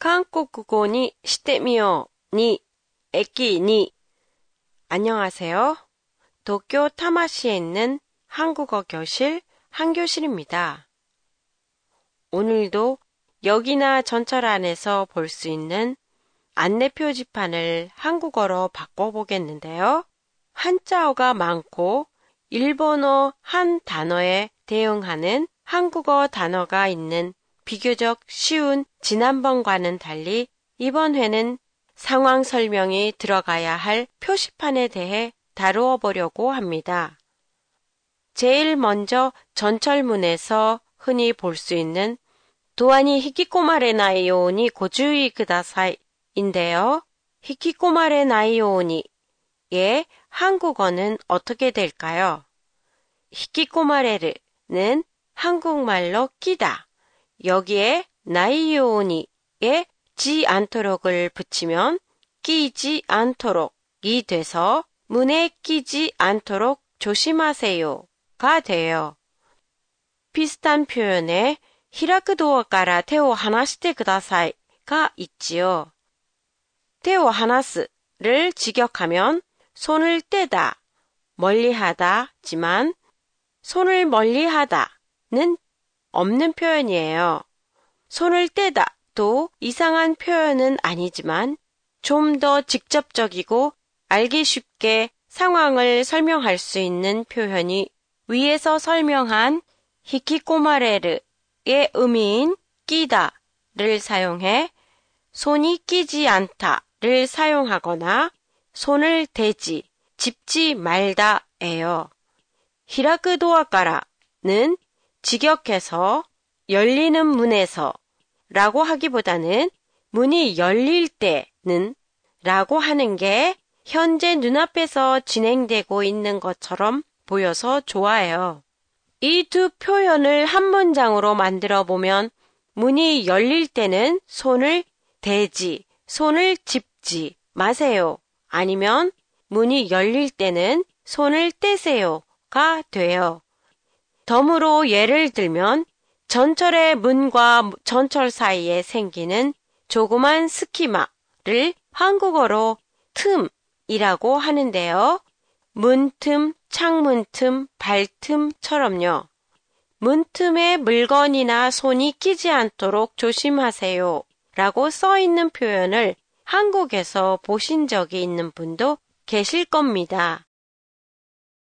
한국어に 시대미요 니 에끼 니 안녕하세요. 도쿄 타마시에 있는 한국어 교실 한교실입니다. 오늘도 여기나 전철 안에서 볼 수 있는 안내 표지판을 한국어로 바꿔보겠는데요. 한자어가 많고 일본어 한 단어에 대응하는 한국어 단어가 있는 비교적 쉬운 지난번과는 달리 이번 회는 상황 설명이 들어가야 할 표시판에 대해 다루어 보려고 합니다. 제일 먼저 전철문에서 흔히 볼 수 있는 도안이 히키코마레 나이오니 고주의 그다사이인데요. 히키코마레 나이오니의 한국어는 어떻게 될까요? 히키코마레르는 한국말로 끼다, 여기에 나이오니에 지 않도록을 붙이면 끼지 않도록이 돼서 문에 끼지 않도록 조심하세요가 돼요. 비슷한 표현에 히라크 도어가라 테오 하나시테 그다사이가 있지요. 테오 하나스를 직역하면 손을 떼다, 멀리하다지만 손을 멀리하다는 없는 표현이에요. 손을 떼다도 이상한 표현은 아니지만 좀 더 직접적이고 알기 쉽게 상황을 설명할 수 있는 표현이 위에서 설명한 히키코마레르의 의미인 끼다를 사용해 손이 끼지 않다를 사용하거나 손을 대지, 짚지 말다예요. 히라크 도아까라는 직역해서 열리는 문에서 라고 하기보다는 문이 열릴 때는 라고 하는 게 현재 눈앞에서 진행되고 있는 것처럼 보여서 좋아요. 이 두 표현을 한 문장으로 만들어 보면 문이 열릴 때는 손을 대지, 손을 짚지 마세요. 아니면 문이 열릴 때는 손을 떼세요가 돼요. 덤으로 예를 들면 전철의 문과 전철 사이에 생기는 조그만 스키마를 한국어로 틈이라고 하는데요. 문틈, 창문틈, 발틈처럼요. 문틈에 물건이나 손이 끼지 않도록 조심하세요. 라고 써 있는 표현을 한국에서 보신 적이 있는 분도 계실 겁니다.